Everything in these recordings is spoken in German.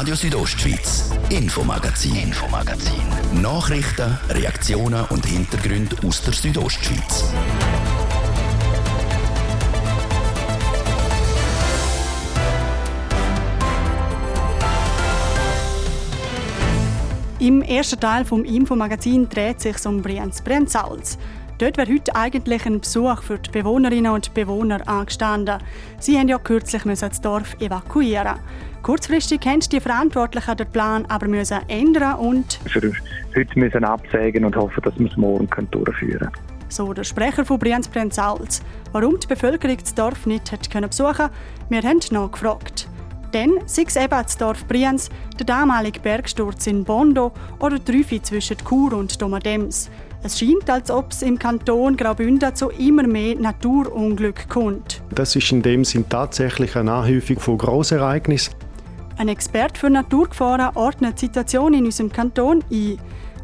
Radio Südostschweiz, Infomagazin, Infomagazin. Nachrichten, Reaktionen und Hintergründe aus der Südostschweiz. Im ersten Teil vom Infomagazin dreht sich um Brienz Brenzals. Dort wäre heute eigentlich ein Besuch für die Bewohnerinnen und Bewohner angestanden. Sie haben ja kürzlich das Dorf evakuieren. Kurzfristig haben die Verantwortlichen den Plan aber müssen ändern und für heute müssen absägen und hoffen, dass wir es morgen durchführen können. So der Sprecher von Brienz Brenzals. Warum die Bevölkerung das Dorf nicht hat können besuchen wir haben nachgefragt. Dann sei es eben das Dorf Brienz, der damalige Bergsturz in Bondo oder die Trüfe zwischen Chur und Domadems. Es scheint, als ob es im Kanton Graubünden zu immer mehr Naturunglück kommt. Das ist in dem Sinn tatsächlich eine Anhäufung von Grossereignissen. Ein Experte für Naturgefahren ordnet die Situation in unserem Kanton ein.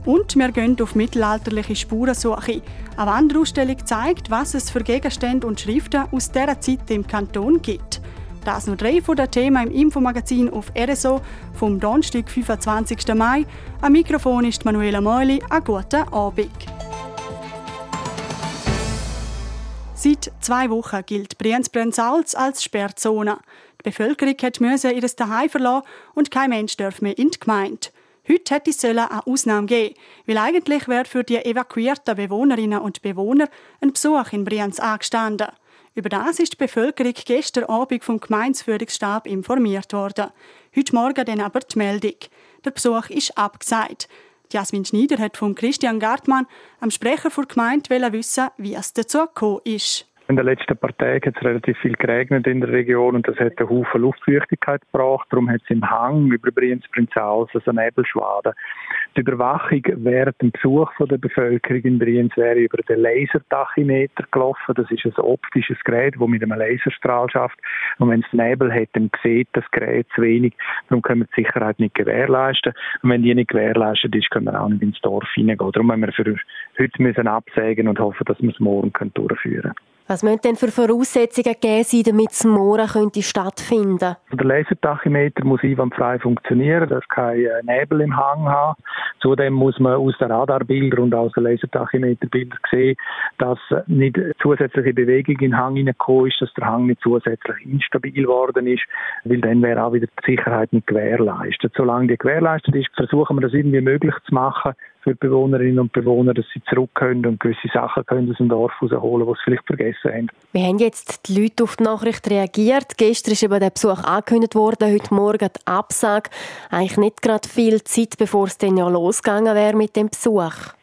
Und wir gehen auf mittelalterliche Spurensuche. Eine Wanderausstellung zeigt, was es für Gegenstände und Schriften aus dieser Zeit im Kanton gibt. Das nur drei von den Themen im Infomagazin auf RSO vom Donnerstag, 25. Mai. Am Mikrofon ist Manuela Meuli. Einen guten Abend. Seit zwei Wochen gilt Brienz-Brenzals als Sperrzone. Die Bevölkerung musste ihr Zuhause verlassen und kein Mensch darf mehr in die Gemeinde. Heute hätte es eine Ausnahme geben, weil eigentlich wäre für die evakuierten Bewohnerinnen und Bewohner ein Besuch in Brienz angestanden. Über das ist die Bevölkerung gestern Abend vom Gemeinsführungsstab informiert worden. Heute Morgen dann aber die Meldung. Der Besuch ist abgesagt. Jasmin Schneider hat von Christian Gartmann, am Sprecher der Gemeinde, wissen, wie es dazu gekommen ist. In den letzten paar Tagen hat es relativ viel geregnet in der Region und das hat einen Haufen Luftfeuchtigkeit gebracht. Darum hat es im Hang über Brienz Prinzals also Nebelschwaden. Die Überwachung während dem Besuch von der Bevölkerung in Brienz wäre über den Lasertachymeter gelaufen. Das ist ein optisches Gerät, das mit einem Laserstrahl schafft. Und wenn es Nebel hat, dann sieht das Gerät zu wenig. Darum können wir die Sicherheit nicht gewährleisten. Und wenn die nicht gewährleistet ist, können wir auch nicht ins Dorf hineingehen. Darum müssen wir für heute müssen absägen und hoffen, dass wir es morgen durchführen können. Was müssen denn für Voraussetzungen geben sein, damit das Mohren könnte stattfinden Der Lasertachymeter muss einwandfrei funktionieren, das kein äh, Nebel im Hang haben. Zudem muss man aus den Radarbildern und aus den Lasertachymeterbildern sehen, dass nicht zusätzliche Bewegung in den Hang hineingekommen ist, dass der Hang nicht zusätzlich instabil geworden ist, weil dann wäre auch wieder die Sicherheit nicht gewährleistet. Solange die gewährleistet ist, versuchen wir das irgendwie möglich zu machen, für die Bewohnerinnen und Bewohner, dass sie zurück können und gewisse Sachen können aus dem Dorf rausholen, die sie vielleicht vergessen haben. Wie haben jetzt die Leute auf die Nachricht reagiert? Gestern ist eben der Besuch angekündigt worden, heute Morgen die Absage. Eigentlich nicht gerade viel Zeit, bevor es dann ja losgegangen wäre mit dem Besuch.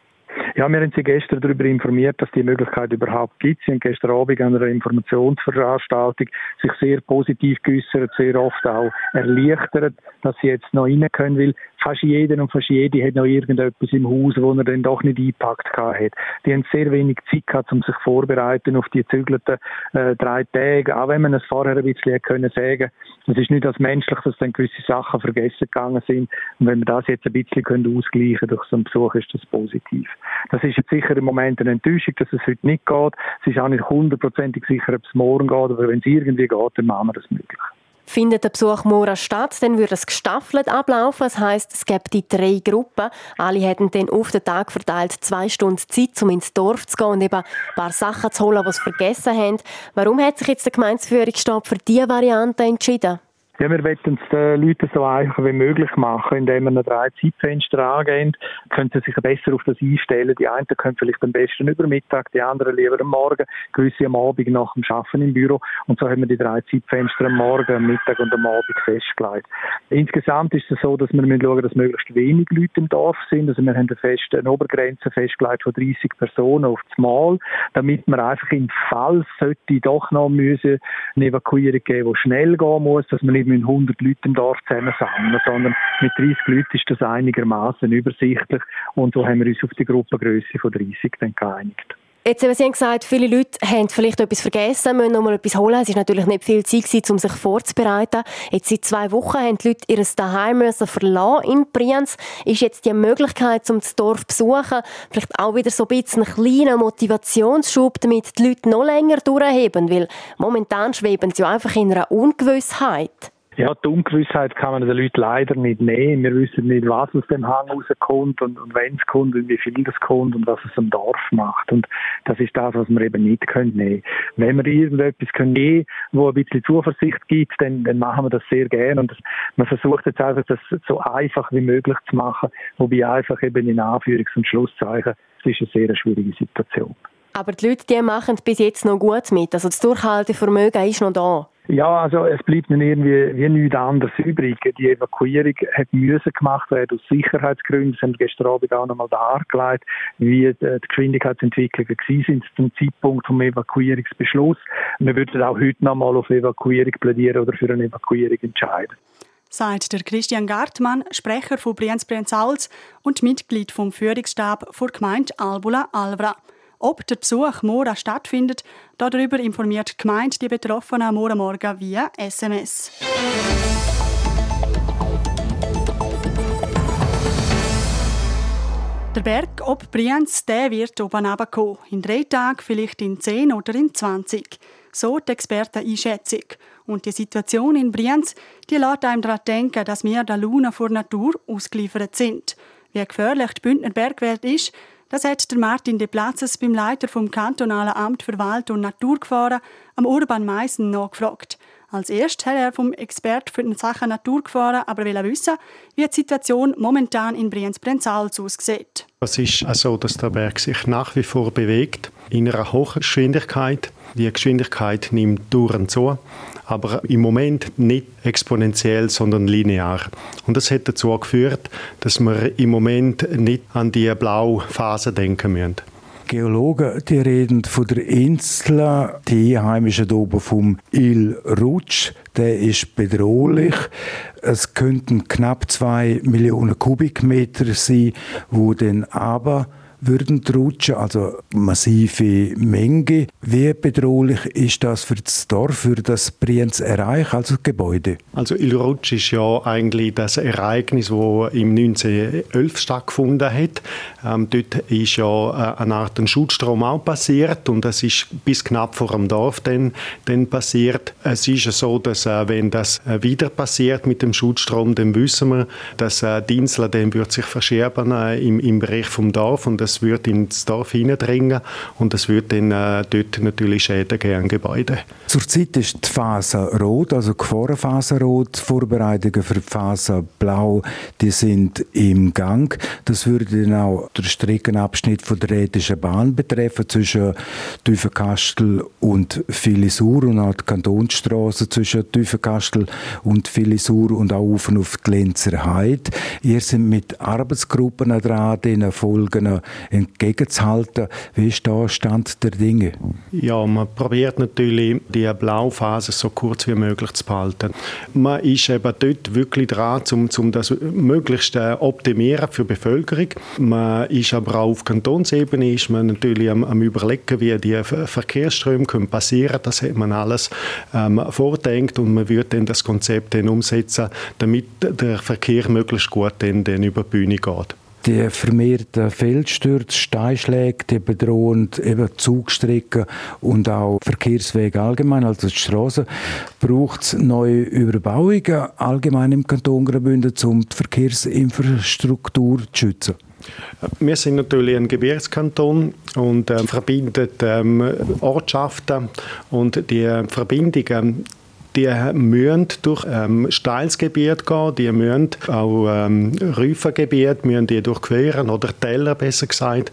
Ja, wir haben Sie gestern darüber informiert, dass die Möglichkeit überhaupt gibt. Sie haben gestern Abend an einer Informationsveranstaltung sich sehr positiv geäußert, sehr oft auch erleichtert, dass Sie jetzt noch rein können, weil fast jeder und fast jede hat noch irgendetwas im Haus, wo er dann doch nicht eingepackt hat. Die haben sehr wenig Zeit gehabt, um sich vorzubereiten auf die gezügelten äh, drei Tage. Auch wenn man es vorher ein bisschen können sagen, es ist nicht als menschlich, dass dann gewisse Sachen vergessen gegangen sind. Und wenn wir das jetzt ein bisschen können ausgleichen durch so einen Besuch, ist das positiv. Das ist jetzt sicher im Moment eine Enttäuschung, dass es heute nicht geht. Es ist auch nicht hundertprozentig sicher, ob es morgen geht, aber wenn es irgendwie geht, dann machen wir das möglich. Findet der Besuch morgen statt, dann würde es gestaffelt ablaufen. Das heisst, es gibt die drei Gruppen. Alle hätten dann auf den Tag verteilt zwei Stunden Zeit, um ins Dorf zu gehen und eben ein paar Sachen zu holen, die sie vergessen haben. Warum hat sich jetzt der Gemeindeführungsstab für diese Variante entschieden? Ja, wir wollen es den Leuten so einfach wie möglich machen, indem wir drei Zeitfenster angehen. Können sie sich besser auf das einstellen. Die einen können vielleicht am besten über Mittag, die anderen lieber am Morgen, gewisse am Abend nach dem Arbeiten im Büro. Und so haben wir die drei Zeitfenster am Morgen, am Mittag und am Abend festgelegt. Insgesamt ist es so, dass wir schauen müssen, dass möglichst wenig Leute im Dorf sind. Also wir haben eine, feste, eine Obergrenze festgelegt von 30 Personen auf das Mal, damit wir einfach im Fall sollte doch noch müssen eine Evakuierung geben, die schnell gehen muss, dass man nicht 100 Leute im Dorf zusammensammeln, sondern mit 30 Leuten ist das einigermaßen übersichtlich und so haben wir uns auf die Gruppengröße von 30 dann geeinigt. Jetzt haben Sie gesagt, viele Leute haben vielleicht etwas vergessen, müssen noch mal etwas holen. Es war natürlich nicht viel Zeit, um sich vorzubereiten. Jetzt seit zwei Wochen haben die Leute ihr Daheim müssen verlassen in Brienz. Ist jetzt die Möglichkeit, um das Dorf zu besuchen, vielleicht auch wieder so ein bisschen einen kleinen Motivationsschub, damit die Leute noch länger durchheben? Weil momentan schweben sie einfach in einer Ungewissheit. Ja, die Ungewissheit kann man den Leuten leider nicht nehmen. Wir wissen nicht, was aus dem Hang rauskommt und, und wenn es kommt und wie viel das kommt und was es am Dorf macht. Und das ist das, was wir eben nicht können nehmen. Wenn wir irgendetwas können nehmen, wo ein bisschen Zuversicht gibt, dann, dann machen wir das sehr gerne. Und das, man versucht jetzt einfach, das so einfach wie möglich zu machen, wobei einfach eben in Anführungs- und Schlusszeichen, es ist eine sehr schwierige Situation. Aber die Leute, die machen bis jetzt noch gut mit. Also das Durchhaltevermögen ist noch da. Ja, also es bleibt mir irgendwie wie nichts anderes übrig. Die Evakuierung hat müssen gemacht werden aus Sicherheitsgründen. Das haben gestern Abend auch nochmal dargelegt, wie die Geschwindigkeitsentwicklungen sind zum Zeitpunkt des Evakuierungsbeschluss. Wir würden auch heute nochmal auf Evakuierung plädieren oder für eine Evakuierung entscheiden sagt der Christian Gartmann, Sprecher von Brienz Brienzals und Mitglied vom Führungsstab der Gemeinde Albula Alvra. Ob der Besuch morgen stattfindet, darüber informiert die Gemeinde die Betroffenen morgen Morgen via SMS. Der Berg ob Brienz der wird oben runterkommen. In drei Tagen, vielleicht in zehn oder in zwanzig. So die Experteneinschätzung. Und die Situation in Brienz, die lässt einem daran denken, dass wir der Luna vor Natur ausgeliefert sind. Wie gefährlich die Bündner Bergwelt ist, das hat der Martin de Platzes beim Leiter vom kantonalen Amt für Wald- und Naturgefahren am Urban Meissen nachgefragt. Als erstes hat er vom Expert für die Sachen Naturgefahren aber wissen, wie die Situation momentan in Brienz-Brenzals aussieht. Es ist so, dass der Berg sich nach wie vor bewegt in einer hohen Geschwindigkeit. Die Geschwindigkeit nimmt dauernd zu aber im Moment nicht exponentiell, sondern linear. Und das hat dazu geführt, dass wir im Moment nicht an die blaue Phase denken müssen. Geologen die reden von der Insel, die Einheimischen oben vom Il Rutsch, der ist bedrohlich. Es könnten knapp zwei Millionen Kubikmeter sein, wo dann aber würden rutschen, also massive Menge. Wie bedrohlich ist das für das Dorf, für das Brienz Erreich, also das Gebäude? Also Il Rutsch ist ja eigentlich das Ereignis, das im 1911 stattgefunden hat. Ähm, dort ist ja äh, eine Art ein Schutzstrom auch passiert und das ist bis knapp vor dem Dorf dann, dann passiert. Es ist ja so, dass äh, wenn das äh, wieder passiert mit dem Schutzstrom, dann wissen wir, dass äh, die Insel dann wird sich verschieben äh, im, im Bereich vom Dorf und das es würde ins Dorf hineindringen und es würde dann äh, dort natürlich Schäden geben an Gebäuden. Zurzeit ist die Phase rot, also die Gefahrenphase rot. Die Vorbereitungen für die Phase blau, die sind im Gang. Das würde dann auch den Streckenabschnitt von der Rätischen Bahn betreffen zwischen Tüfenkastel und Filisur und auch die Kantonsstraße zwischen Tüfenkastel und Filisur und auch auf auf die Lenzer Heide. Ihr seid mit Arbeitsgruppen dran, den Folgen entgegenzuhalten. Wie ist da Stand der Dinge? Ja, man probiert natürlich, die Blauphase so kurz wie möglich zu behalten. Man ist eben dort wirklich dran, um, um das möglichst äh, optimieren für die Bevölkerung. Man ist aber auch auf Kantonsebene ist man natürlich am, am überlegen, wie die Verkehrsströme können passieren. Das hat man alles ähm, vordenkt und man wird dann das Konzept dann umsetzen, damit der Verkehr möglichst gut dann, dann über die Bühne geht die vermehrten Feldstürze, Steinschläge, die bedrohen eben Zugstrecken und auch Verkehrswege allgemein, also die Straßen. Braucht es neue Überbauungen allgemein im Kanton Graubünden, um die Verkehrsinfrastruktur zu schützen? Wir sind natürlich ein Gebirgskanton und äh, verbindet ähm, Ortschaften und die Verbindungen die müssen durch ähm, steiles Gebiet gehen, die müssen auch ähm, Räufergebiet müssen die durchqueren oder Teller besser gesagt.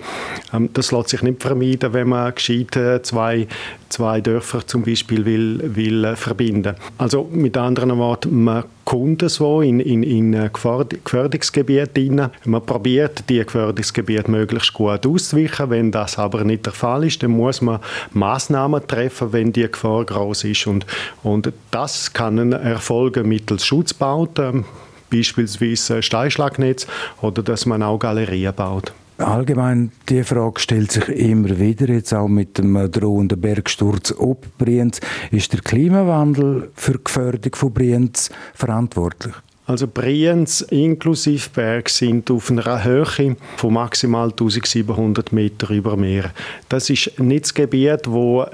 Ähm, das lässt sich nicht vermeiden, wenn man gescheit äh, zwei, zwei Dörfer zum Beispiel will, will äh, verbinden. Also mit anderen Worten, man Kunden so in, in, in Gefährdungsgebiete Man probiert, die Gefährdungsgebiete möglichst gut auszuweichen. Wenn das aber nicht der Fall ist, dann muss man Maßnahmen treffen, wenn die Gefahr groß ist. Und, und das kann erfolgen mittels Schutzbauten, beispielsweise Steinschlagnetz oder dass man auch Galerien baut. Allgemein, die Frage stellt sich immer wieder, jetzt auch mit dem drohenden Bergsturz ob Brienz. Ist der Klimawandel für die Gefährdung von Brienz verantwortlich? Also Brienz inklusive Berg sind auf einer Höhe von maximal 1700 Meter über Meer. Das ist nicht das Gebiet, wo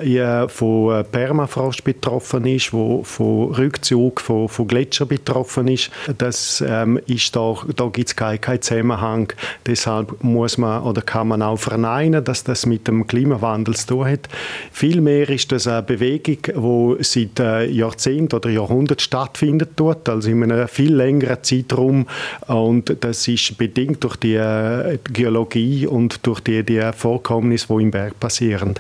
von Permafrost betroffen ist, wo von Rückzug von, von Gletscher betroffen ist. Das ähm, ist da, da gibt es keinen kein Zusammenhang. Deshalb muss man oder kann man auch verneinen, dass das mit dem Klimawandel zu tun hat. Vielmehr ist das eine Bewegung, die seit äh, Jahrzehnten oder Jahrhunderten stattfindet dort, also in einem viel längeren Zeitraum. Und das ist bedingt durch die äh, Geologie und durch die, die Vorkommnisse, die im Berg passieren.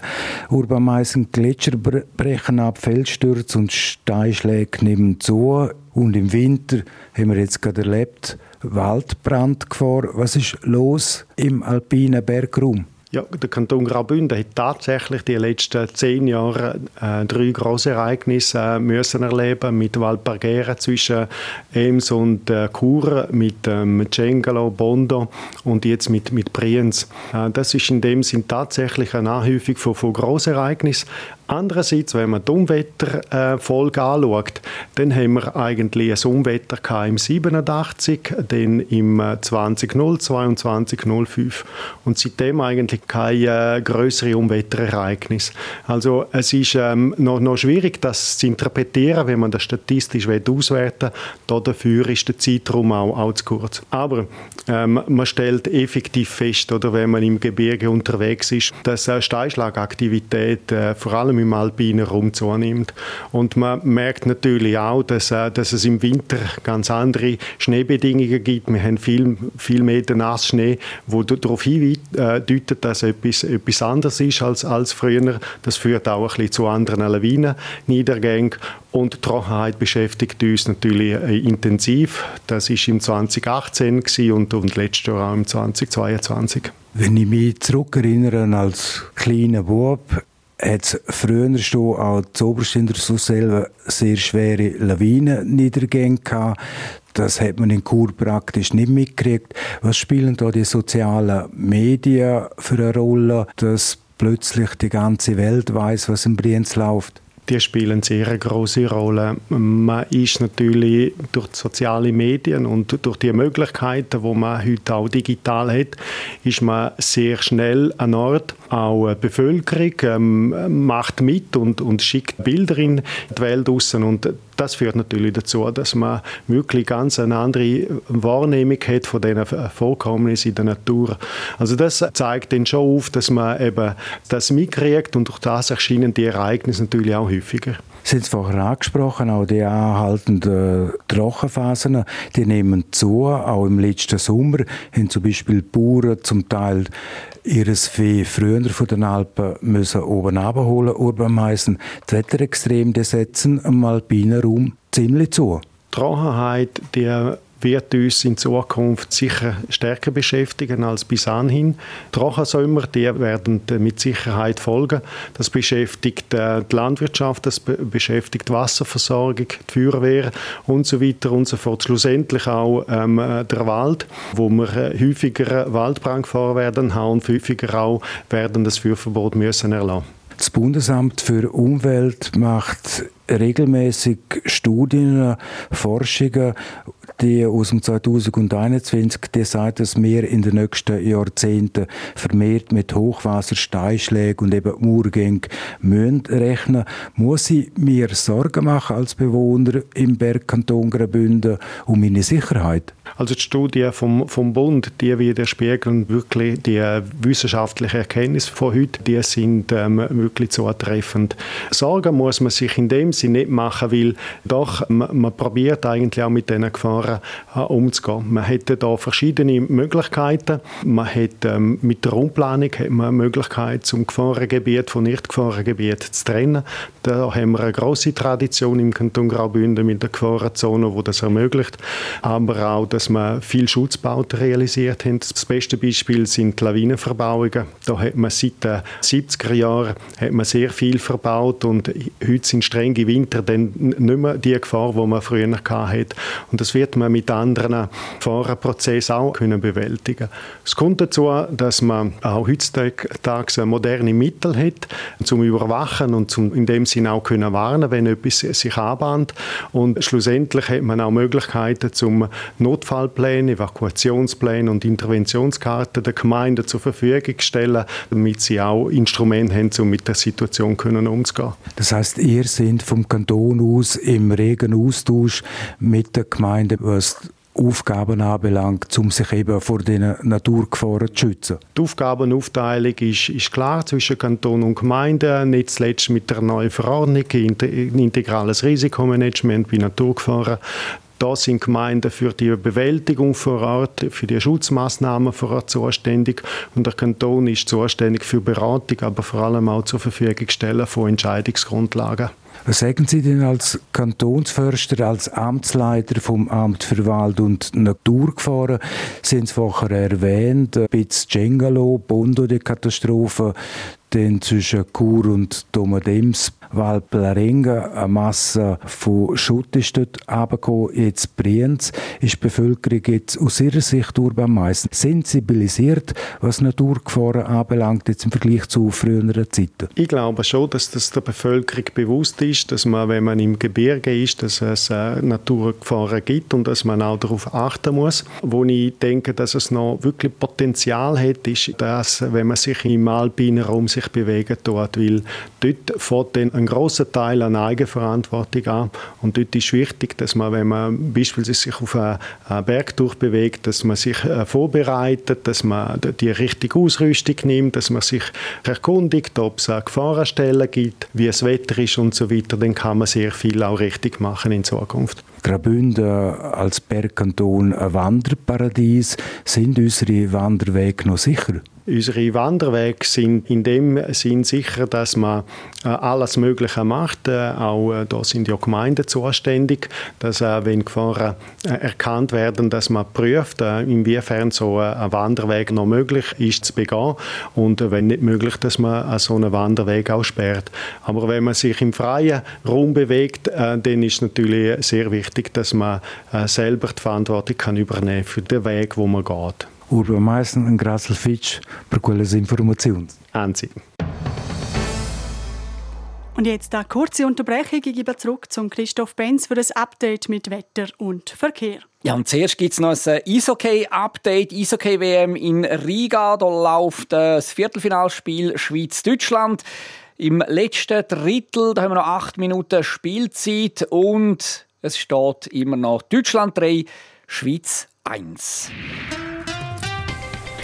Urban Meissen, Gletscher brechen ab, Felsstürze und Steinschläge nehmen zu. Und im Winter haben wir jetzt gerade erlebt, Waldbrandgefahr. Was ist los im alpinen Bergraum? Ja, der Kanton Graubünden hat tatsächlich die letzten zehn Jahre äh, drei große Ereignisse äh, müssen erleben mit Valpargera zwischen Ems und äh, Chur, mit ähm, Cengalo, Bondo und jetzt mit, mit Brienz. Äh, das ist in dem Sinn tatsächlich eine Anhäufung von, von Großereignissen. Andererseits, wenn man die Umwetterfolge äh, anschaut, dann haben wir eigentlich ein Umwetter im 87, dann im 2002 und 2005 und seitdem eigentlich keine äh, größeren Umwetterereignisse. Also es ist ähm, noch, noch schwierig, das zu interpretieren, wenn man das statistisch auswerten will. Dafür ist der Zeitraum auch, auch zu kurz. Aber ähm, man stellt effektiv fest, oder wenn man im Gebirge unterwegs ist, dass äh, Steinschlagaktivität äh, vor allem im alpinen Raum zunimmt. Und man merkt natürlich auch, dass, äh, dass es im Winter ganz andere Schneebedingungen gibt. Wir haben viel, viel mehr Nassschnee, wo darauf hindeutet, dass etwas, etwas anders ist als, als früher. Das führt auch ein bisschen zu anderen Lawinenniedergängen. Und die Trockenheit beschäftigt uns natürlich äh, intensiv. Das war im 2018 und, und letztes Jahr auch im 2022. Wenn ich mich zurückerinnere als kleiner Bub, hat es früher schon auch zuoberst in der Susselva sehr schwere Lawinenniedergänge gehabt. Das hat man in Chur praktisch nicht mitgekriegt. Was spielen da die sozialen Medien für eine Rolle, dass plötzlich die ganze Welt weiß, was im Brienz läuft? Die spielen sehr eine große Rolle. Man ist natürlich durch die sozialen Medien und durch die Möglichkeiten, die man heute auch digital hat, ist man sehr schnell an Ort. Auch die Bevölkerung ähm, macht mit und, und schickt Bilder in die Welt raus. Und das führt natürlich dazu, dass man wirklich ganz eine andere Wahrnehmung hat von diesen Vorkommnissen in der Natur. Also das zeigt dann schon auf, dass man eben das mitkriegt und durch das erscheinen die Ereignisse natürlich auch häufiger. Sie haben es vorher angesprochen, auch die anhaltenden Trockenphasen, die nehmen zu. Auch im letzten Sommer haben zum Beispiel Bauern zum Teil ihres Vieh früher von den Alpen müssen oben abholen, Urbanmeisen. Die Wetterextreme setzen am alpinen Raum ziemlich zu. Die Trockenheit, die wird uns in Zukunft sicher stärker beschäftigen als bis anhin. Trockensommer, die werden mit Sicherheit folgen. Das beschäftigt äh, die Landwirtschaft, das beschäftigt die Wasserversorgung, die Feuerwehr und so weiter und so fort. Schlussendlich auch ähm, der Wald, wo wir äh, häufiger Waldbrandgefahr werden haben und häufiger auch werden das Feuerverbot müssen erlassen. Das Bundesamt für Umwelt macht regelmäßig Studien, Forschungen die aus dem 2021, die sagt, dass wir in den nächsten Jahrzehnten vermehrt mit Hochwasser, Steinschlägen und eben Murgängen müssen rechnen. Muss ich mir Sorgen machen als Bewohner im Bergkanton Graubünden um meine Sicherheit? Also die Studie vom, vom Bund, die widerspiegeln wirklich die wissenschaftlichen Erkenntnisse von heute, die sind ähm, wirklich zutreffend. Sorgen muss man sich in dem Sinne nicht machen, weil doch man, probiert eigentlich auch mit diesen Gefahren äh, umzugehen. Man hätte da verschiedene Möglichkeiten. Man hat ähm, mit der Raumplanung hat man eine Möglichkeit, zum Gefahrengebiet von Nicht-Gefahrengebiet zu trennen. Da haben wir eine große Tradition im Kanton Graubünden mit der Gefahrenzone, wo das ermöglicht. Aber auch dass man viel Schutzbauten realisiert hat. Das beste Beispiel sind die Lawinenverbauungen. Da hat man seit den 70er Jahren hat man sehr viel verbaut und heute sind strenge Winter dann nicht mehr die Gefahr, die man früher hatte. Und das wird man mit anderen Gefahrenprozessen auch können bewältigen. Es kommt dazu, dass man auch heutzutage moderne Mittel hat, zum Überwachen und zum in dem Sinne auch können warnen, wenn etwas sich anbahnt. Und schlussendlich hat man auch Möglichkeiten zum Notfallpläne, Evakuationspläne und Interventionskarten der Gemeinden zur Verfügung stellen, damit sie auch Instrumente haben, um mit der Situation umzugehen. Das heißt, ihr seid vom Kanton aus im regen Austausch mit der Gemeinde, was Aufgaben anbelangt, um sich eben vor den Naturgefahren zu schützen? Die Aufgabenaufteilung ist, ist klar zwischen Kanton und Gemeinde, nicht zuletzt mit der neuen Verordnung, integrales Risikomanagement bei Naturgefahren. Da sind Gemeinden für die Bewältigung vor Ort, für die Schutzmaßnahmen vor Ort zuständig und der Kanton ist zuständig für Beratung, aber vor allem auch zur Verfügung stellen von Entscheidungsgrundlagen. Was sagen Sie denn als Kantonsförster, als Amtsleiter vom Amt für Wald und Naturgefahren? Sie haben es vorher erwähnt, bisschen Cengalo, Bondo, die Katastrophe, dann zwischen Chur und Domadems weil Plarenga eine Masse von Schutt ist dort runtergekommen. Jetzt Brienz ist die Bevölkerung jetzt aus ihrer Sicht am meisten sensibilisiert, was Naturgefahren anbelangt, jetzt im Vergleich zu früheren Zeiten. Ich glaube schon, dass das der Bevölkerung bewusst ist, dass man, wenn man im Gebirge ist, dass es äh, Naturgefahren gibt und dass man auch darauf achten muss. Wo ich denke, dass es noch wirklich Potenzial hat, ist, dass, wenn man sich im alpinen Raum sich bewegen tut, weil dort vor den einen grossen Teil an Eigenverantwortung an. Und dort ist wichtig, dass man, wenn man beispielsweise sich auf einen Berg durchbewegt, dass man sich äh, vorbereitet, dass man die richtige Ausrüstung nimmt, dass man sich erkundigt, ob es Gefahrenstellen gibt, wie das Wetter ist und so weiter. Dann kann man sehr viel auch richtig machen in Zukunft. Graubünden als Bergkanton ein Wanderparadies. Sind unsere Wanderwege noch sicher? Unsere Wanderwege sind in dem Sinn sicher, dass man äh, alles Mögliche macht. Äh, auch äh, da sind ja Gemeinden zuständig, dass wenn Gefahren erkannt werden, dass man prüft, inwiefern so ein Wanderweg noch möglich ist zu begehen und wenn nicht möglich, dass man so einen Wanderweg auch sperrt. Aber wenn man sich im freien Raum bewegt, dann ist natürlich sehr wichtig, dass man selber die Verantwortung kann übernehmen für den Weg, wo man geht. Urban Meissen und Grassel Fitch per quelle Informationen. Anzi. Und jetzt eine kurze Unterbrechung. Ich gebe zurück zum Christoph Benz für ein Update mit Wetter und Verkehr. Ja, und zuerst gibt es noch ein Eishockey-Update. Eishockey-WM in Riga. Da läuft das Viertelfinalspiel Schweiz-Deutschland. Im letzten Drittel da haben wir noch acht Minuten Spielzeit und es steht immer noch Deutschland 3, Schweiz 1.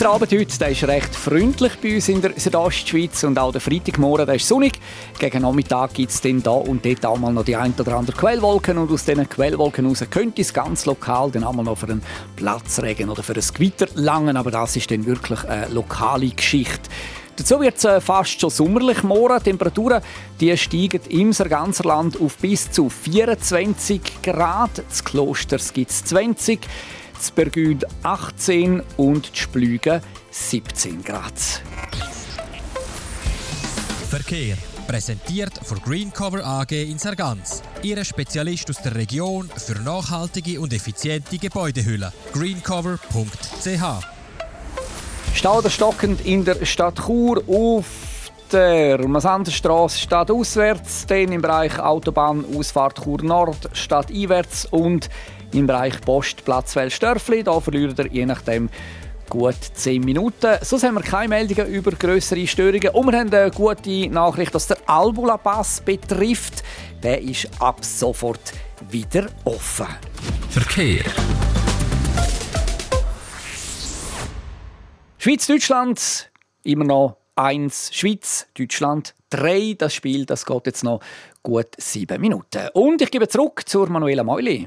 Der Abend heute der ist recht freundlich bei uns in der Südostschweiz und auch der Freitagmorgen der ist sonnig. Gegen Nachmittag gibt es dann da und dort auch mal noch die ein oder andere Quellwolken und aus diesen Quellwolken raus könnte es ganz lokal dann auch mal noch für einen Platzregen oder für ein Gewitter langen, aber das ist dann wirklich eine lokale Geschichte. Dazu wird es äh, fast schon sommerlich morgen. Die Temperaturen die steigen im ganzen Land auf bis zu 24 Grad. Das Klosters gibt es 20 das Bergüd 18 und die Splüge 17 Grad. Verkehr. Präsentiert von Greencover AG in Sargans. Ihre Spezialist aus der Region für nachhaltige und effiziente Gebäudehülle. greencover.ch Stau oder stockend in der Stadt Chur auf der Masanderstraße statt auswärts, dann im Bereich Autobahn Ausfahrt Chur Nord statt einwärts und im Bereich Post Platzwell Störfli. Da verliert er je nachdem gut 10 Minuten. Sonst haben wir keine Meldungen über größere Störungen. Und wir haben eine gute Nachricht, was der Albula Pass betrifft. Der ist ab sofort wieder offen. Verkehr. Schweiz-Deutschland immer noch 1. Schweiz, Deutschland 3. Das Spiel das geht jetzt noch gut 7 Minuten. Und ich gebe zurück zur Manuela Meuli.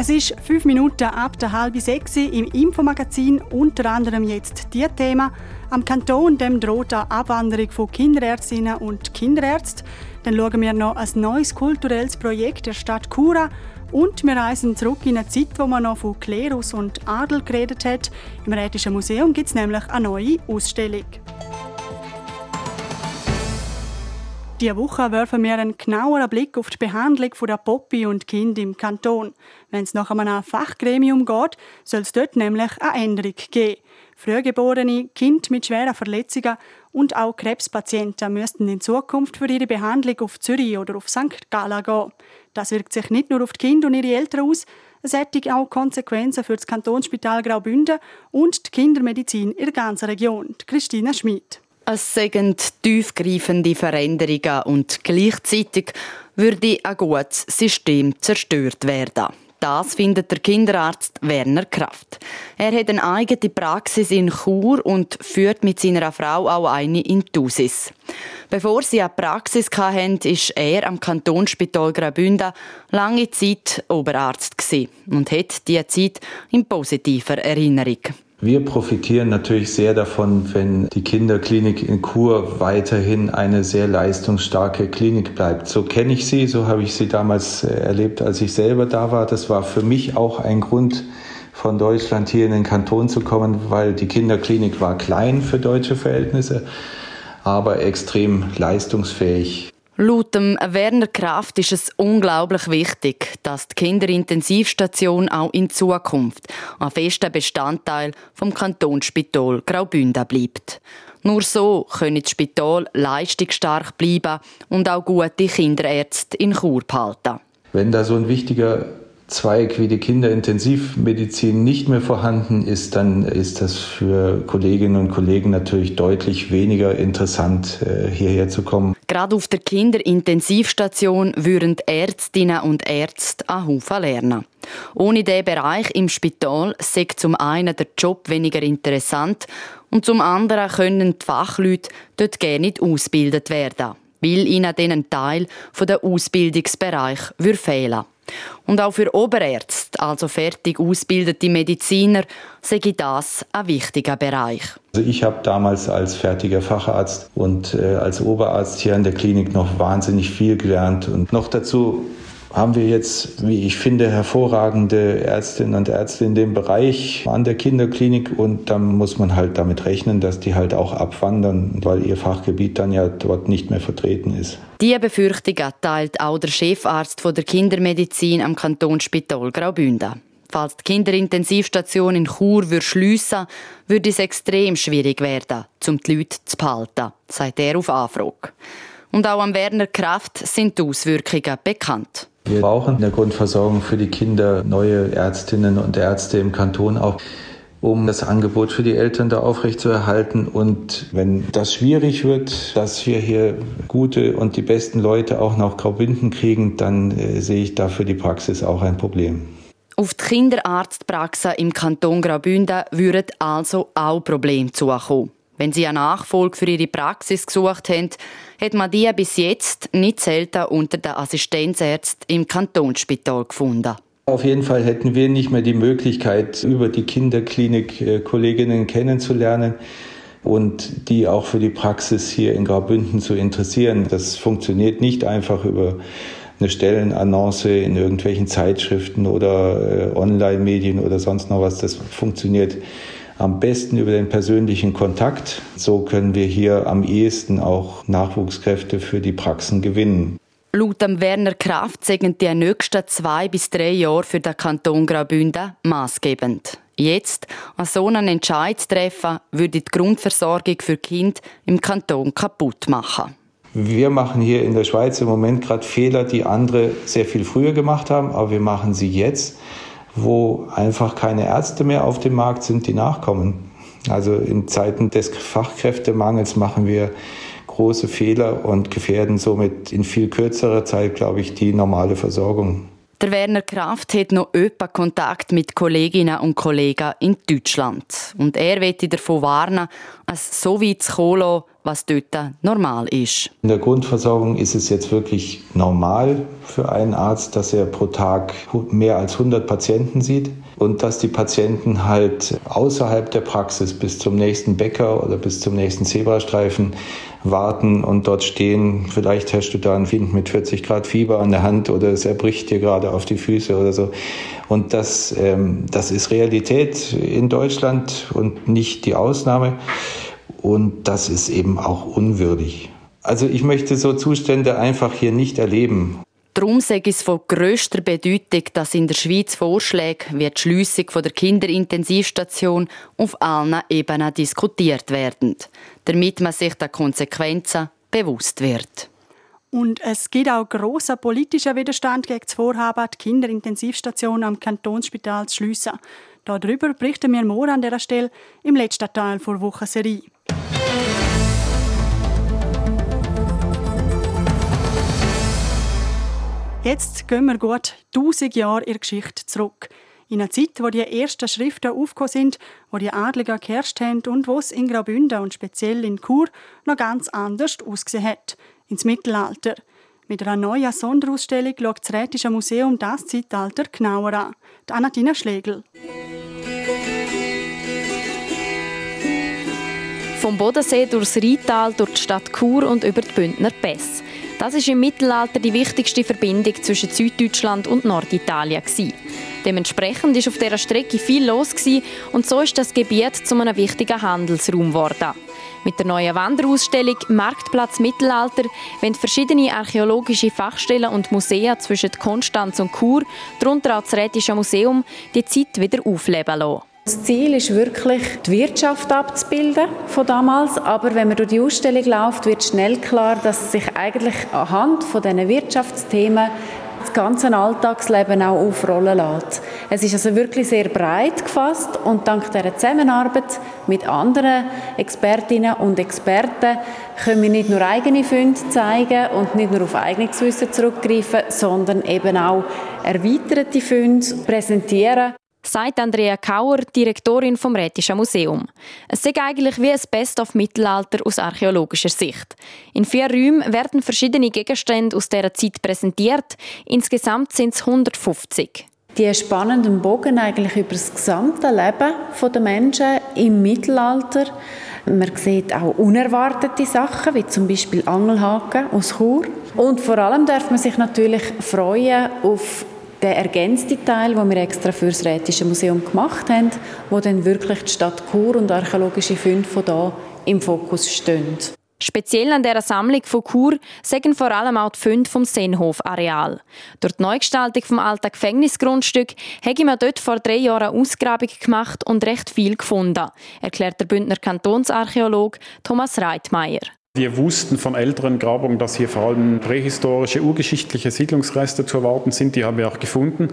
Es ist fünf Minuten ab der halben sechs im Infomagazin, unter anderem jetzt die Thema. Am Kanton dem droht eine Abwanderung von Kinderärztinnen und Kinderärzten. Dann schauen wir noch ein neues kulturelles Projekt der Stadt Chura und wir reisen zurück in eine Zeit, wo man noch von Klerus und Adel geredet hat. Im Rätischen Museum gibt es nämlich eine neue Ausstellung. Diese Woche werfen wir einen genaueren Blick auf die Behandlung der Poppy und Kind im Kanton. Wenn es nach einem Fachgremium geht, soll es dort nämlich eine Änderung geben. Frühgeborene, Kinder mit schweren Verletzungen und auch Krebspatienten müssten in Zukunft für ihre Behandlung auf Zürich oder auf St. Gallen gehen. Das wirkt sich nicht nur auf die Kinder und ihre Eltern aus, es hätte auch Konsequenzen für das Kantonsspital Graubünden und die Kindermedizin in der ganzen Region. Christina Schmid. Es sind tiefgreifende Veränderungen und gleichzeitig würde ein gutes System zerstört werden. Das findet der Kinderarzt Werner Kraft. Er hat eine eigene Praxis in Chur und führt mit seiner Frau auch eine in Thusis. Bevor sie eine Praxis hatten, war er am Kantonsspital Graubünden lange Zeit Oberarzt und hat diese Zeit in positiver Erinnerung. Wir profitieren natürlich sehr davon, wenn die Kinderklinik in Chur weiterhin eine sehr leistungsstarke Klinik bleibt. So kenne ich sie, so habe ich sie damals äh, erlebt, als ich selber da war. Das war für mich auch ein Grund, von Deutschland hier in den Kanton zu kommen, weil die Kinderklinik war klein für deutsche Verhältnisse, aber extrem leistungsfähig. Laut Werner Kraft ist es unglaublich wichtig, dass die Kinderintensivstation auch in Zukunft ein fester Bestandteil vom Kantonsspital Graubünden bleibt. Nur so können das Spital leistungsstark bleiben und auch gute Kinderärzte in Chur behalten. Wenn da so ein wichtiger Zweig wie die Kinderintensivmedizin nicht mehr vorhanden ist, dann ist das für Kolleginnen und Kollegen natürlich deutlich weniger interessant, äh, hierher zu kommen. Gerade auf der Kinderintensivstation würden Ärztinnen und Ärzte einen Haufen lernen. Ohne diesen Bereich im Spital sei zum einen der Job weniger interessant und zum anderen können die Fachleute dort gerne nicht ausgebildet werden, weil ihnen ein Teil der Ausbildungsbereich fehlen würde. Und auch für Oberärzte, also fertig ausgebildete Mediziner, sei das ein wichtiger Bereich. Also ich habe damals als fertiger Facharzt und äh, als Oberarzt hier an der Klinik noch wahnsinnig viel gelernt und noch dazu haben wir jetzt, wie ich finde, hervorragende Ärztinnen und Ärzte in dem Bereich an der Kinderklinik und dann muss man halt damit rechnen, dass die halt auch abwandern, weil ihr Fachgebiet dann ja dort nicht mehr vertreten ist. Diese Befürchtung teilt auch der Chefarzt der Kindermedizin am Kantonsspital Graubünden. Falls die Kinderintensivstation in Chur schliessen würde es extrem schwierig werden, um die Leute zu behalten, sagt er auf Anfrage. Und auch am Werner Kraft sind die Auswirkungen bekannt. Wir brauchen in der Grundversorgung für die Kinder neue Ärztinnen und Ärzte im Kanton auch um das Angebot für die Eltern da aufrechtzuerhalten. Und wenn das schwierig wird, dass wir hier gute und die besten Leute auch nach Graubünden kriegen, dann äh, sehe ich da für die Praxis auch ein Problem. Auf die Kinderarztpraxen im Kanton Graubünden würden also auch Probleme zukommen. Wenn Sie eine Nachfolge für Ihre Praxis gesucht haben, hat man die bis jetzt nicht selten unter den Assistenzärzten im Kantonsspital gefunden. Auf jeden Fall hätten wir nicht mehr die Möglichkeit, über die Kinderklinik äh, Kolleginnen kennenzulernen und die auch für die Praxis hier in Graubünden zu interessieren. Das funktioniert nicht einfach über eine Stellenannonce in irgendwelchen Zeitschriften oder äh, Online-Medien oder sonst noch was. Das funktioniert am besten über den persönlichen Kontakt. So können wir hier am ehesten auch Nachwuchskräfte für die Praxen gewinnen. Laut Werner Kraft sind die nächsten zwei bis drei Jahre für den Kanton Graubünden maßgebend. Jetzt, an so einen Entscheid zu treffen, würde die Grundversorgung für Kind im Kanton kaputt machen. Wir machen hier in der Schweiz im Moment gerade Fehler, die andere sehr viel früher gemacht haben, aber wir machen sie jetzt wo einfach keine Ärzte mehr auf dem Markt sind, die nachkommen. Also in Zeiten des Fachkräftemangels machen wir große Fehler und gefährden somit in viel kürzerer Zeit, glaube ich, die normale Versorgung. Der Werner Kraft hat noch öppe Kontakt mit Kolleginnen und Kollegen in Deutschland. Und er wird davon warnen, es so weit zu kommen, was dort normal ist. In der Grundversorgung ist es jetzt wirklich normal für einen Arzt, dass er pro Tag mehr als 100 Patienten sieht und dass die Patienten halt außerhalb der Praxis bis zum nächsten Bäcker oder bis zum nächsten Zebrastreifen warten und dort stehen. Vielleicht hast du da ein Kind mit 40 Grad Fieber an der Hand oder es erbricht dir gerade auf die Füße oder so. Und das, ähm, das ist Realität in Deutschland und nicht die Ausnahme. Und das ist eben auch unwürdig. Also ich möchte so Zustände einfach hier nicht erleben. Darum sage ich es von grösster Bedeutung, dass in der Schweiz Vorschläge wie die Schliessung der Kinderintensivstation auf allen Ebenen diskutiert werden, damit man sich der Konsequenzen bewusst wird. Und es gibt auch großer politischer Widerstand gegen das Vorhaben, die Kinderintensivstation am Kantonsspital zu schliessen. Darüber berichten wir morgen an dieser Stelle im letzten Teil der Wochenserie. Jetzt gehen wir gut 1000 Jahre in der Geschichte zurück. In einer Zeit, wo die ersten Schriften aufgekommen sind, wo die Adligen geherrscht haben und wo es in Graubünden und speziell in Chur noch ganz anders ausgesehen hat. Ins Mittelalter. Mit einer neuen Sonderausstellung schaut das Rätische Museum das Zeitalter genauer an. Die Anatina Schlegel. Vom Bodensee durchs Rheintal, durch die Stadt Chur und über die Bündner Pässe. Das ist im Mittelalter die wichtigste Verbindung zwischen Süddeutschland und Norditalien. Dementsprechend ist auf dieser Strecke viel los und so ist das Gebiet zu einem wichtigen Handelsraum geworden. Mit der neuen Wanderausstellung Marktplatz Mittelalter wollen verschiedene archäologische Fachstellen und Museen zwischen Konstanz und Chur, darunter auch das Rätische Museum, die Zeit wieder aufleben lassen. Das Ziel ist wirklich, die Wirtschaft abzubilden von damals. Aber wenn man durch die Ausstellung läuft, wird schnell klar, dass sich eigentlich anhand von diesen Wirtschaftsthemen das ganze Alltagsleben auch aufrollen lässt. Es ist also wirklich sehr breit gefasst und dank dieser Zusammenarbeit mit anderen Expertinnen und Experten können wir nicht nur eigene Funde zeigen und nicht nur auf eigenes Wissen zurückgreifen, sondern eben auch erweiterte Funde präsentieren sagt Andrea Kauer, Direktorin vom Rätischen Museum. Es ist eigentlich wie ein Best-of-Mittelalter aus archäologischer Sicht. In vier Räumen werden verschiedene Gegenstände aus dieser Zeit präsentiert. Insgesamt sind es 150. Die spannenden Bogen eigentlich über das gesamte Leben der Menschen im Mittelalter. Man sieht auch unerwartete Sachen, wie zum Beispiel Angelhaken aus Chur. Und vor allem darf man sich natürlich freuen auf der ergänzte Teil, den wir extra für das Rätische Museum gemacht haben, wo dann wirklich die Stadt Chur und archäologische Funde von da im Fokus stehen. Speziell an dieser Sammlung von Chur sagen vor allem auch die Funde vom Seenhof-Areal. Durch die Neugestaltung vom alten Gefängnisgrundstück habe man dort vor drei Jahren eine Ausgrabung gemacht und recht viel gefunden, erklärt der Bündner Kantonsarchäolog Thomas Reitmeier. Wir wussten von älteren Grabungen, dass hier vor allem prähistorische, urgeschichtliche Siedlungsreste zu erwarten sind. Die haben wir auch gefunden.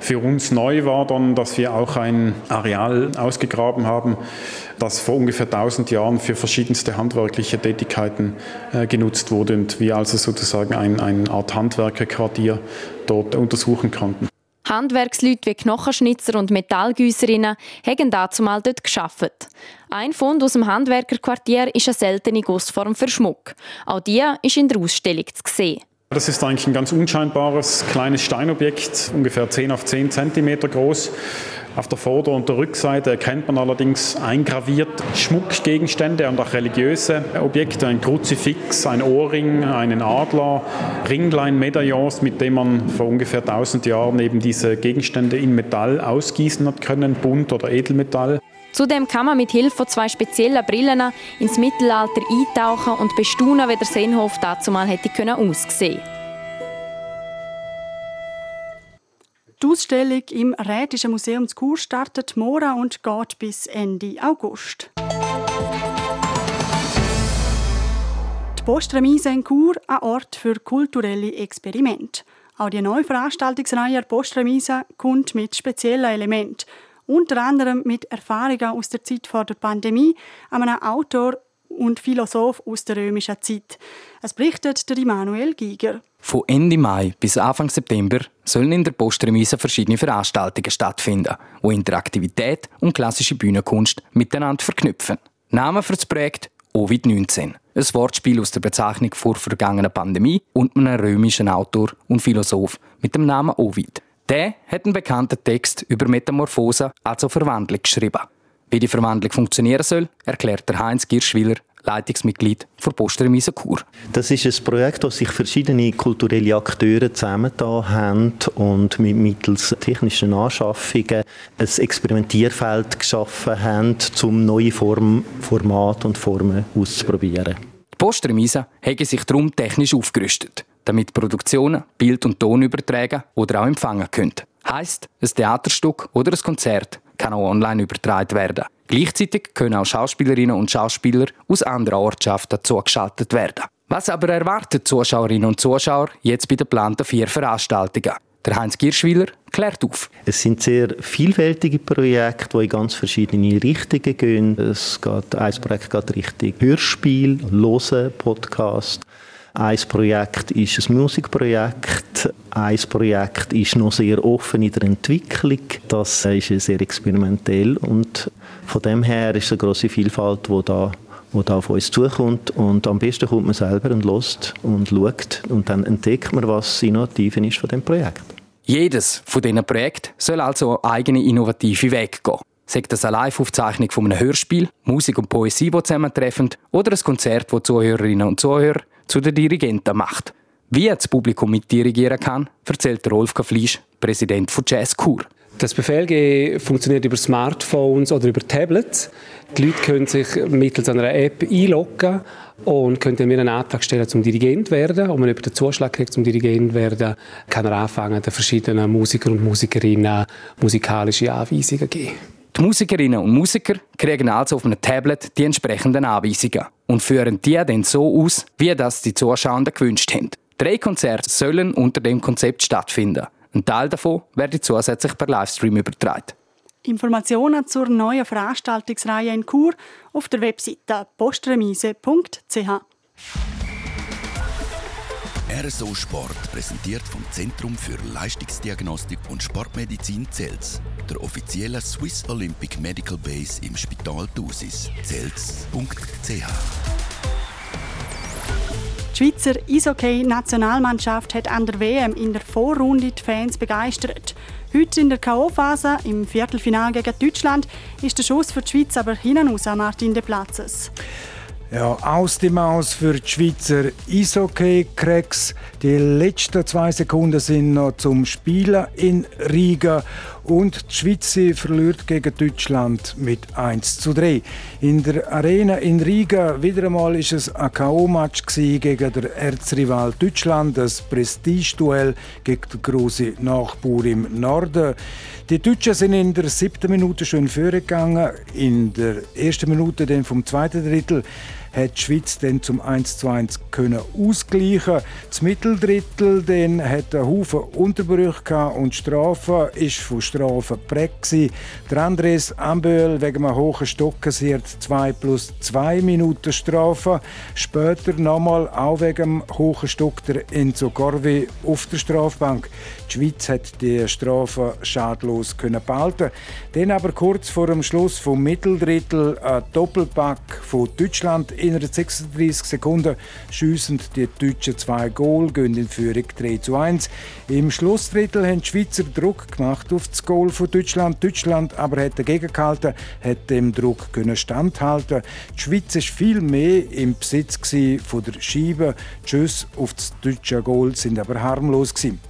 Für uns neu war dann, dass wir auch ein Areal ausgegraben haben, das vor ungefähr 1000 Jahren für verschiedenste handwerkliche Tätigkeiten äh, genutzt wurde und wir also sozusagen ein, eine Art Handwerkerquartier dort untersuchen konnten. Handwerksleute wie Knochenschnitzer und Metallgüsserinnen haben dazu mal dort geschafft. Ein Fund aus dem Handwerkerquartier ist eine seltene Gussform für Schmuck. Auch die ist in der Ausstellung zu sehen. Das ist eigentlich ein ganz unscheinbares kleines Steinobjekt, ungefähr 10 auf 10 cm groß. Auf der Vorder- und der Rückseite erkennt man allerdings eingraviert Schmuckgegenstände und auch religiöse Objekte, ein Kruzifix, ein Ohrring, einen Adler, Ringlein, Medaillons, mit denen man vor ungefähr 1000 Jahren eben diese Gegenstände in Metall ausgießen hat können, bunt oder Edelmetall. Zudem kann man mit Hilfe von zwei speziellen Brillen ins Mittelalter eintauchen und bestaunen, wie der Seenhof dazu mal hätte aussehen können. Die Ausstellung im Rätischen Museum zu Chur startet morgen und geht bis Ende August. Die Postremise in Chur, ein Ort für kulturelle Experimente. Auch die neue Veranstaltungsreihe Postremise kommt mit speziellen Elementen. Unter anderem mit Erfahrungen aus der Zeit vor der Pandemie, einem Autor und Philosoph aus der römischen Zeit. Es berichtet der Immanuel Giger. Von Ende Mai bis Anfang September sollen in der Postremise verschiedene Veranstaltungen stattfinden, wo Interaktivität und klassische Bühnenkunst miteinander verknüpfen. Name für das Projekt Ovid-19. Ein Wortspiel aus der Bezeichnung vor vergangener Pandemie und einem römischen Autor und Philosoph mit dem Namen Ovid. Der hat einen bekannten Text über Metamorphose, also Verwandlung, geschrieben. Wie die Verwandlung funktionieren soll, erklärt der Heinz Girschwiller, Leitungsmitglied der Postremise Chur. Das ist ein Projekt, das sich verschiedene kulturelle Akteure zusammengetan haben und mittels technischen Anschaffungen ein Experimentierfeld geschaffen haben, um neue Form, Formate und Formen auszuprobieren. Postremise hat sich darum technisch aufgerüstet, damit Produktionen Bild und Ton übertragen oder auch empfangen können. Heißt, ein Theaterstück oder ein Konzert kann auch online übertragen werden. Gleichzeitig können auch Schauspielerinnen und Schauspieler aus anderen Ortschaften zugeschaltet werden. Was aber erwarten Zuschauerinnen und Zuschauer jetzt bei den geplanten vier Veranstaltungen? Der Heinz Girschwiller klärt auf. Es sind sehr vielfältige Projekte, die in ganz verschiedene Richtungen gehen. Es geht, ein Projekt geht Richtung Hörspiel, Hören, Podcast. Ein Projekt ist ein Musikprojekt. Ein Projekt ist noch sehr offen in der Entwicklung. Das ist sehr experimentell und von dem her ist eine große Vielfalt, die da wo da auf uns zukommt und am besten kommt man selber und lost und schaut und dann entdeckt man, was innovativ ist von dem Projekt. Jedes von diesen Projekten soll also eigene innovative Weg gehen. Sagt das eine Live-Aufzeichnung von einem Hörspiel, Musik und Poesie, die zusammentreffen, oder ein Konzert, das Zuhörerinnen und Zuhörer zu den Dirigenten macht. Wie das Publikum mit dirigieren kann, erzählt Rolf Fleisch, Präsident von Jazz Kur. Das Befehlgeben funktioniert über Smartphones oder über Tablets. Die Leute können sich mittels einer App einloggen und können mir einen Antrag stellen zum Dirigent werden. Und wenn man den Zuschlag kriegt zum Dirigent werden, kann er anfangen, den verschiedenen Musikern und Musikerinnen musikalische Anweisungen geben. Die Musikerinnen und Musiker kriegen also auf einem Tablet die entsprechenden Anweisungen und führen die dann so aus, wie das die Zuschauer gewünscht haben. Drei Konzerte sollen unter dem Konzept stattfinden. Ein Teil davon werde zusätzlich per Livestream übertragen. Informationen zur neuen Veranstaltungsreihe in Chur auf der Webseite postremise.ch. RSO Sport präsentiert vom Zentrum für Leistungsdiagnostik und Sportmedizin Zels, der offiziellen Swiss Olympic Medical Base im Spital Thusis. Zels.ch die Schweizer Eishockey-Nationalmannschaft hat an der WM in der Vorrunde die Fans begeistert. Heute in der K.O.-Phase im Viertelfinale gegen Deutschland ist der Schuss für die Schweiz aber hinten raus, Martin de Platzes. Ja, aus dem Aus für die Schweizer Eishockey-Cracks. Die letzten zwei Sekunden sind noch zum Spielen in Riga. Und die Schweiz verliert gegen Deutschland mit 1 zu 3. In der Arena in Riga wieder einmal ist es ein K.O.-Match gegen den Erzrival Deutschland, das Prestigeduell gegen den großen Nachbar im Norden. Die Deutschen sind in der siebten Minute schon vorgegangen, in der ersten Minute dann vom zweiten Drittel hat die Schweiz dann zum 1 zu 1 können ausgleichen. Das Mitteldrittel dann hat einen Haufen Unterbrüche und Strafen ist von Strafen geprägt. Der Andres Amböhl wegen einem hohen Stock kassiert 2 plus 2 Minuten Strafe. Später nochmal auch wegen dem hohen Stock der Enzo Corvi auf der Strafbank. Die Schweiz hat die Strafe schadlos können behalten. Dann aber kurz vor dem Schluss vom Mitteldrittel ein Doppelpack von Deutschland innerhalb 36 Sekunden schiessen die Deutschen zwei Goal, gehen in Führung 3 zu 1. Im Schlussdrittel haben die Schweizer Druck gemacht auf das Goal von Deutschland. Deutschland aber hat dagegen gehalten, hat dem Druck können standhalten. Die Schweiz war viel mehr im Besitz von der Scheibe. Die Schüsse auf das deutsche Goal sind aber harmlos gewesen.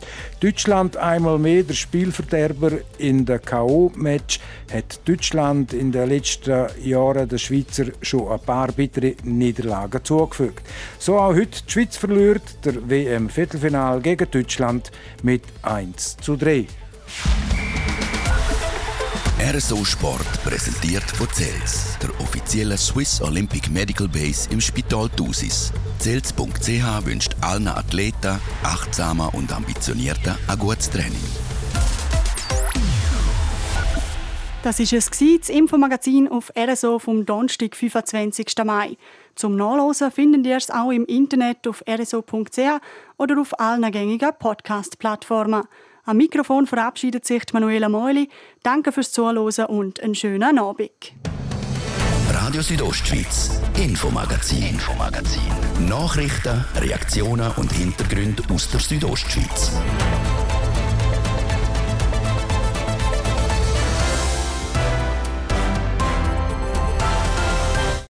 Deutschland einmal mehr der Spielverderber in der K.O.-Match hat Deutschland in den letzten Jahren der Schweizer schon ein paar bittere Niederlagen zugefügt. So auch heute die Schweiz verliert der WM-Viertelfinal gegen Deutschland mit 1 zu 3. RSO Sport präsentiert von CELS, der offiziellen Swiss Olympic Medical Base im Spital Thusis. CELS.ch wünscht allen Athleten, achtsamer und ambitionierter ein gutes Training. Das war es, das Infomagazin auf RSO vom Donnerstag, 25. Mai. Zum Nachlesen finden ihr es auch im Internet auf rso.ch oder auf allen gängigen Podcast-Plattformen. Am Mikrofon verabschiedet sich Manuela Meuli. Danke fürs Zuhören und einen schönen Abend. Radio Südostschweiz, Infomagazin, Infomagazin. Nachrichten, Reaktionen und Hintergründe aus der Südostschweiz.